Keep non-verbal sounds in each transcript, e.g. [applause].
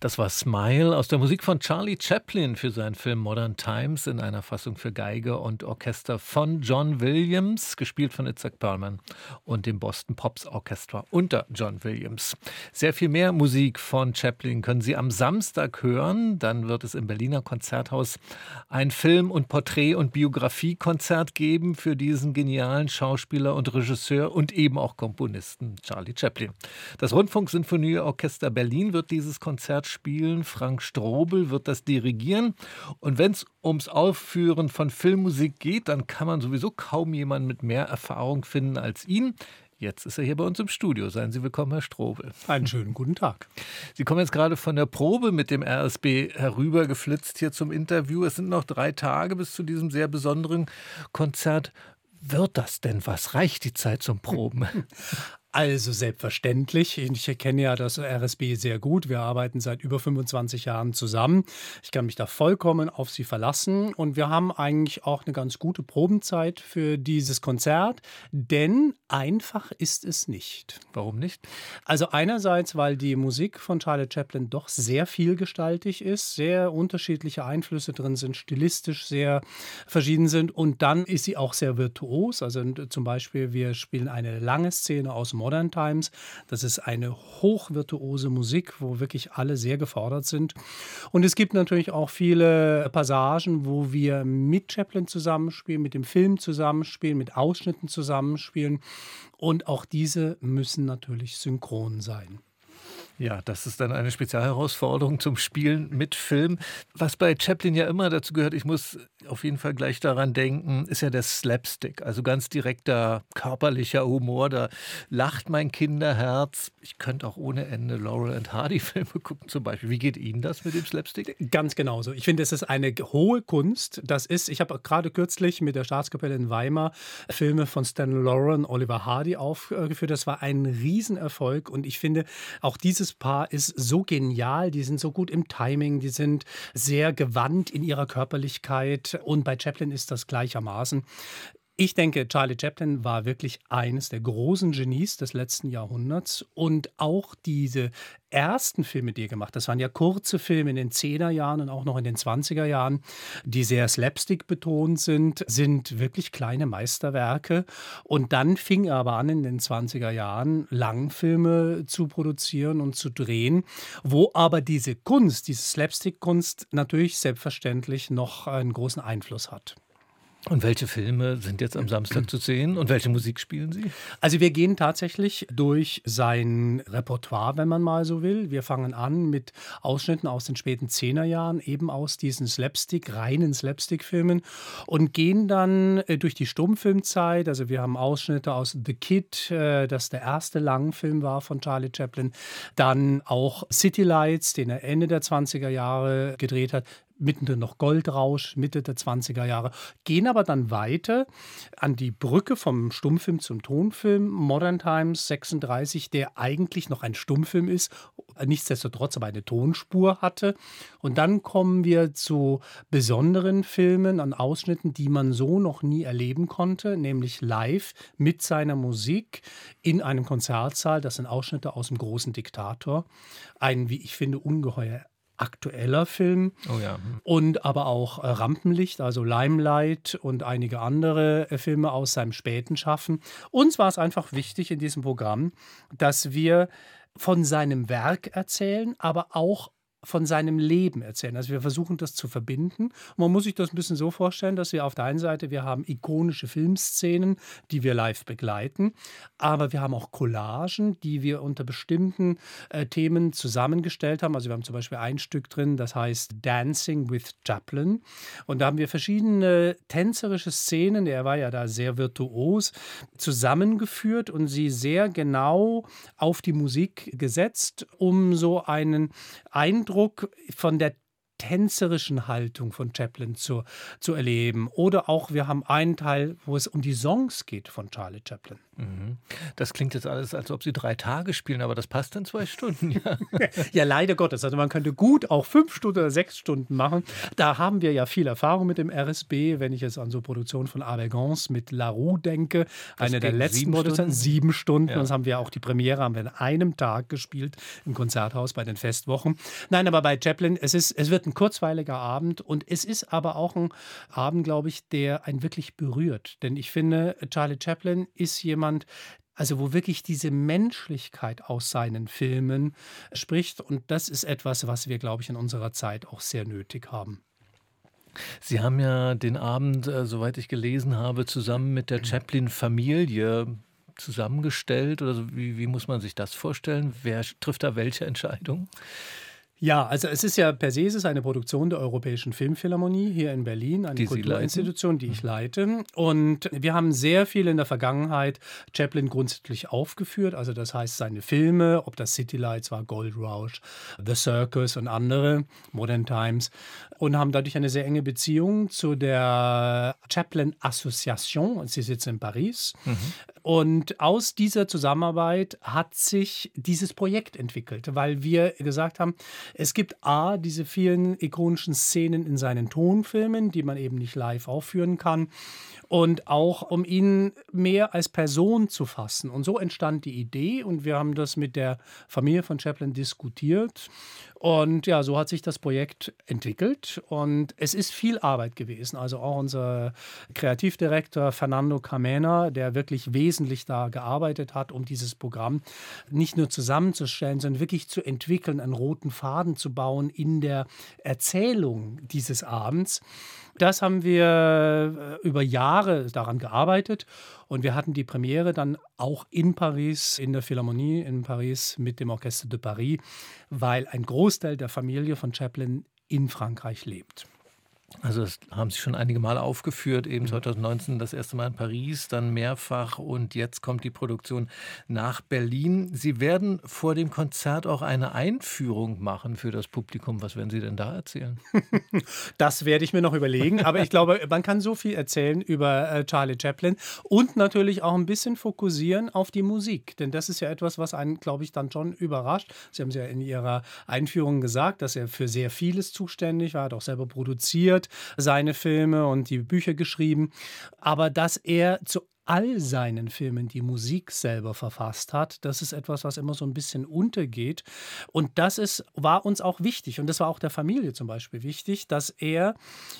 Das war Smile aus der Musik von Charlie Chaplin für seinen Film Modern Times in einer Fassung für Geige und Orchester von John Williams, gespielt von Itzhak Perlman und dem Boston Pops Orchestra unter John Williams. Sehr viel mehr Musik von Chaplin können Sie am Samstag hören. Dann wird es im Berliner Konzerthaus ein Film- und Porträt- und Biografiekonzert geben für diesen genialen Schauspieler und Regisseur und eben auch Komponisten Charlie Chaplin. Das Rundfunksinfonieorchester Berlin wird dieses Konzert spielen. Frank Strobel wird das dirigieren. Und wenn es ums Aufführen von Filmmusik geht, dann kann man sowieso kaum jemanden mit mehr Erfahrung finden als ihn. Jetzt ist er hier bei uns im Studio. Seien Sie willkommen, Herr Strobel. Einen schönen guten Tag. Sie kommen jetzt gerade von der Probe mit dem RSB herübergeflitzt hier zum Interview. Es sind noch drei Tage bis zu diesem sehr besonderen Konzert. Wird das denn was? Reicht die Zeit zum Proben? [laughs] Also selbstverständlich. Ich kenne ja das RSB sehr gut. Wir arbeiten seit über 25 Jahren zusammen. Ich kann mich da vollkommen auf Sie verlassen. Und wir haben eigentlich auch eine ganz gute Probenzeit für dieses Konzert. Denn einfach ist es nicht. Warum nicht? Also einerseits, weil die Musik von Charlie Chaplin doch sehr vielgestaltig ist, sehr unterschiedliche Einflüsse drin sind, stilistisch sehr verschieden sind. Und dann ist sie auch sehr virtuos. Also zum Beispiel, wir spielen eine lange Szene aus Modern Times. Das ist eine hochvirtuose Musik, wo wirklich alle sehr gefordert sind. Und es gibt natürlich auch viele Passagen, wo wir mit Chaplin zusammenspielen, mit dem Film zusammenspielen, mit Ausschnitten zusammenspielen. Und auch diese müssen natürlich synchron sein. Ja, das ist dann eine Spezialherausforderung zum Spielen mit Film. Was bei Chaplin ja immer dazu gehört, ich muss auf jeden Fall gleich daran denken, ist ja der Slapstick, also ganz direkter körperlicher Humor. Da lacht mein Kinderherz. Ich könnte auch ohne Ende Laurel and Hardy [laughs] Filme gucken zum Beispiel. Wie geht Ihnen das mit dem Slapstick? Ganz genauso. Ich finde, es ist eine hohe Kunst. Das ist, ich habe gerade kürzlich mit der Staatskapelle in Weimar Filme von Stan Laurel und Oliver Hardy aufgeführt. Das war ein Riesenerfolg und ich finde, auch dieses Paar ist so genial. Die sind so gut im Timing, die sind sehr gewandt in ihrer Körperlichkeit und bei Chaplin ist das gleichermaßen. Ich denke, Charlie Chaplin war wirklich eines der großen Genies des letzten Jahrhunderts und auch diese ersten Filme, die er gemacht hat, das waren ja kurze Filme in den 10er Jahren und auch noch in den 20er Jahren, die sehr slapstick betont sind, sind wirklich kleine Meisterwerke. Und dann fing er aber an, in den 20er Jahren Langfilme zu produzieren und zu drehen, wo aber diese Kunst, diese Slapstick-Kunst natürlich selbstverständlich noch einen großen Einfluss hat. Und welche Filme sind jetzt am Samstag zu sehen und welche Musik spielen Sie? Also wir gehen tatsächlich durch sein Repertoire, wenn man mal so will. Wir fangen an mit Ausschnitten aus den späten Zehnerjahren, eben aus diesen Slapstick, reinen Slapstick-Filmen und gehen dann äh, durch die Stummfilmzeit. Also wir haben Ausschnitte aus The Kid, äh, das der erste Langfilm war von Charlie Chaplin. Dann auch City Lights, den er Ende der 20er Jahre gedreht hat mittendrin noch Goldrausch, Mitte der 20er Jahre, gehen aber dann weiter an die Brücke vom Stummfilm zum Tonfilm, Modern Times 36, der eigentlich noch ein Stummfilm ist, nichtsdestotrotz aber eine Tonspur hatte. Und dann kommen wir zu besonderen Filmen an Ausschnitten, die man so noch nie erleben konnte, nämlich live mit seiner Musik in einem Konzertsaal. Das sind Ausschnitte aus dem großen Diktator. Ein, wie ich finde, ungeheuer aktueller Film. Oh ja. Hm. Und aber auch äh, Rampenlicht, also Limelight und einige andere äh, Filme aus seinem späten Schaffen. Uns war es einfach wichtig in diesem Programm, dass wir von seinem Werk erzählen, aber auch von seinem Leben erzählen. Also wir versuchen das zu verbinden. Man muss sich das ein bisschen so vorstellen, dass wir auf der einen Seite, wir haben ikonische Filmszenen, die wir live begleiten, aber wir haben auch Collagen, die wir unter bestimmten äh, Themen zusammengestellt haben. Also wir haben zum Beispiel ein Stück drin, das heißt Dancing with Chaplin. Und da haben wir verschiedene tänzerische Szenen, er war ja da sehr virtuos, zusammengeführt und sie sehr genau auf die Musik gesetzt, um so einen Eindruck Eindruck von der tänzerischen Haltung von Chaplin zu, zu erleben. Oder auch, wir haben einen Teil, wo es um die Songs geht von Charlie Chaplin. Mhm. Das klingt jetzt alles, als ob Sie drei Tage spielen, aber das passt in zwei Stunden. Ja, [laughs] ja leider Gottes. Also man könnte gut auch fünf Stunden oder sechs Stunden machen. Da haben wir ja viel Erfahrung mit dem RSB, wenn ich jetzt an so Produktionen von Abergance mit La Roux denke. Das eine der letzten Produktionen, sieben Stunden. Ja. Das haben wir auch die Premiere haben wir an einem Tag gespielt im Konzerthaus bei den Festwochen. Nein, aber bei Chaplin, es, ist, es wird ein kurzweiliger Abend und es ist aber auch ein Abend, glaube ich, der einen wirklich berührt. Denn ich finde, Charlie Chaplin ist jemand, also wo wirklich diese Menschlichkeit aus seinen Filmen spricht. Und das ist etwas, was wir, glaube ich, in unserer Zeit auch sehr nötig haben. Sie haben ja den Abend, äh, soweit ich gelesen habe, zusammen mit der Chaplin-Familie zusammengestellt. Oder so. wie, wie muss man sich das vorstellen? Wer trifft da welche Entscheidung? Ja, also es ist ja per se es ist eine Produktion der Europäischen Filmphilharmonie hier in Berlin, eine die Kulturinstitution, die ich leite. Und wir haben sehr viel in der Vergangenheit Chaplin grundsätzlich aufgeführt. Also das heißt seine Filme, ob das City Lights war, Gold Rush, The Circus und andere, Modern Times. Und haben dadurch eine sehr enge Beziehung zu der Chaplin Association. Sie sitzt in Paris. Mhm. Und aus dieser Zusammenarbeit hat sich dieses Projekt entwickelt, weil wir gesagt haben, es gibt A, diese vielen ikonischen Szenen in seinen Tonfilmen, die man eben nicht live aufführen kann. Und auch um ihn mehr als Person zu fassen. Und so entstand die Idee und wir haben das mit der Familie von Chaplin diskutiert. Und ja, so hat sich das Projekt entwickelt und es ist viel Arbeit gewesen. Also auch unser Kreativdirektor Fernando Camena, der wirklich wesentlich da gearbeitet hat, um dieses Programm nicht nur zusammenzustellen, sondern wirklich zu entwickeln, einen roten Faden zu bauen in der Erzählung dieses Abends. Das haben wir äh, über Jahre daran gearbeitet und wir hatten die Premiere dann auch in Paris, in der Philharmonie in Paris mit dem Orchestre de Paris, weil ein Großteil der Familie von Chaplin in Frankreich lebt. Also das haben Sie schon einige Male aufgeführt, eben 2019 mhm. das erste Mal in Paris, dann mehrfach und jetzt kommt die Produktion nach Berlin. Sie werden vor dem Konzert auch eine Einführung machen für das Publikum. Was werden Sie denn da erzählen? [laughs] Das werde ich mir noch überlegen, aber ich glaube, man kann so viel erzählen über äh, Charlie Chaplin und natürlich auch ein bisschen fokussieren auf die Musik, denn das ist ja etwas, was einen, glaube ich, dann schon überrascht. Sie haben es ja in Ihrer Einführung gesagt, dass er für sehr vieles zuständig war, hat auch selber produziert produziert, seine Filme und die Bücher geschrieben, aber dass er zu all seinen Filmen die Musik selber verfasst hat. Das ist etwas, was immer so ein bisschen untergeht. Und das ist, war uns auch wichtig. Und das war auch der Familie zum Beispiel wichtig, dass er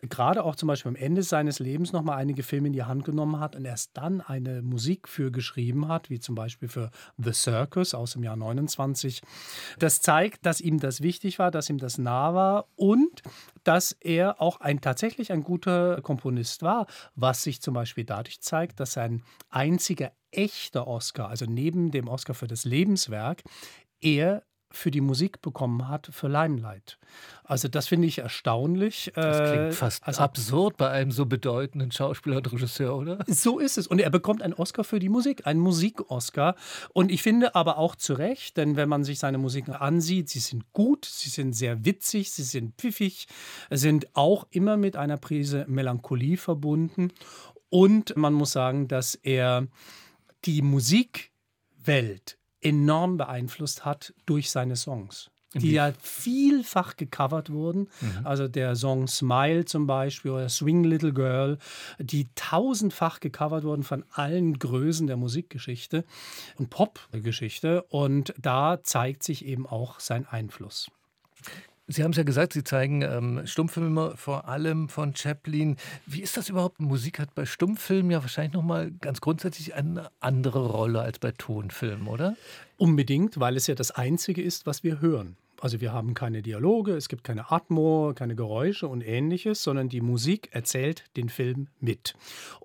gerade auch zum Beispiel am Ende seines Lebens nochmal einige Filme in die Hand genommen hat und erst dann eine Musik für geschrieben hat, wie zum Beispiel für The Circus aus dem Jahr 29. Das zeigt, dass ihm das wichtig war, dass ihm das nah war und dass er auch ein tatsächlich ein guter Komponist war, was sich zum Beispiel dadurch zeigt, dass sein einziger echter Oscar, also neben dem Oscar für das Lebenswerk, er für die Musik bekommen hat für Limelight. Also das finde ich erstaunlich. Das klingt äh, fast also, absurd bei einem so bedeutenden Schauspieler und Regisseur, oder? So ist es. Und er bekommt einen Oscar für die Musik, einen Musik-Oscar. Und ich finde aber auch zu Recht, denn wenn man sich seine Musiken ansieht, sie sind gut, sie sind sehr witzig, sie sind pfiffig, sind auch immer mit einer Prise Melancholie verbunden. Und man muss sagen, dass er die Musikwelt enorm beeinflusst hat durch seine Songs die ja vielfach gecovert wurden. Mhm. Also der Song Smile zum Beispiel oder Swing Little Girl, die tausendfach gecovert wurden von allen Größen der Musikgeschichte und Popgeschichte. Und da zeigt sich eben auch sein Einfluss. Sie haben es ja gesagt, Sie zeigen ähm, Stummfilme vor allem von Chaplin. Wie ist das überhaupt? Musik hat bei Stummfilmen ja wahrscheinlich nochmal ganz grundsätzlich eine andere Rolle als bei Tonfilmen, oder? Unbedingt, weil es ja das Einzige ist, was wir hören. Also wir haben keine Dialoge, es gibt keine Atmo, keine Geräusche und ähnliches, sondern die Musik erzählt den Film mit.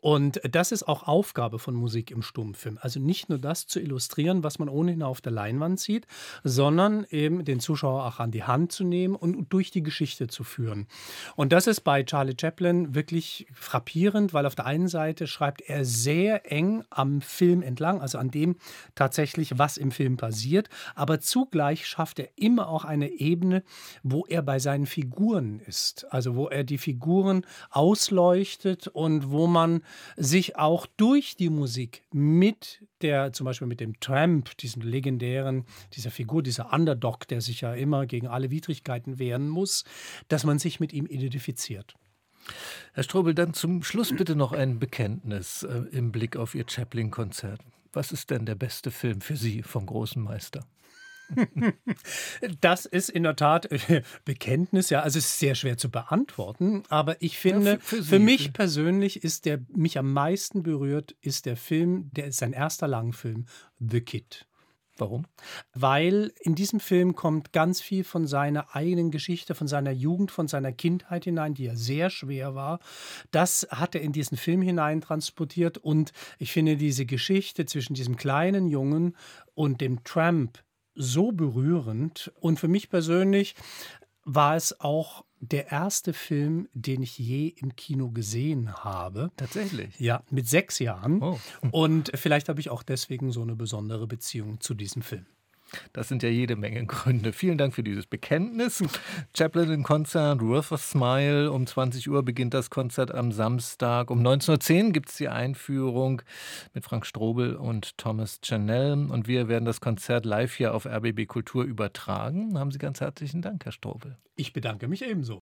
Und das ist auch Aufgabe von Musik im Stummfilm. Also nicht nur das zu illustrieren, was man ohnehin auf der Leinwand sieht, sondern eben den Zuschauer auch an die Hand zu nehmen und durch die Geschichte zu führen. Und das ist bei Charlie Chaplin wirklich frappierend, weil auf der einen Seite schreibt er sehr eng am Film entlang, also an dem tatsächlich, was im Film passiert, aber zugleich schafft er immer auch auch eine Ebene, wo er bei seinen Figuren ist. Also wo er die Figuren ausleuchtet und wo man sich auch durch die Musik mit der, zum Beispiel mit dem Tramp, diesem legendären, dieser Figur, dieser Underdog, der sich ja immer gegen alle Widrigkeiten wehren muss, dass man sich mit ihm identifiziert. Herr Strobel, dann zum Schluss bitte noch ein Bekenntnis äh, im Blick auf Ihr Chaplin-Konzert. Was ist denn der beste Film für Sie vom großen Meister? [laughs] Das ist in der Tat äh, Bekenntnis, ja. Also es ist sehr schwer zu beantworten, aber ich finde, ja, für, für, für, mich persönlich ist der mich am meisten berührt, ist der Film, der ist sein erster Langfilm, The Kid. Warum? Weil in diesem Film kommt ganz viel von seiner eigenen Geschichte, von seiner Jugend, von seiner Kindheit hinein, die ja sehr schwer war. Das hat er in diesen Film hinein transportiert und ich finde diese Geschichte zwischen diesem kleinen Jungen und dem Tramp so berührend und für mich persönlich war es auch der erste Film, den ich je im Kino gesehen habe. Tatsächlich? Ja, mit sechs Jahren. Oh. Und vielleicht habe ich auch deswegen so eine besondere Beziehung zu diesem Film. Das sind ja jede Menge [laughs] Gründe. Vielen Dank für dieses Bekenntnis. Chaplin in Konzert, Worth a Smile. Um 20 Uhr beginnt das Konzert am Samstag. Um 19.10 Uhr gibt es die Einführung mit Frank Strobel und Thomas Chanel. Und wir werden das Konzert live hier auf RBB Kultur übertragen. Haben Sie ganz herzlichen Dank, Herr Strobel. Ich bedanke mich ebenso.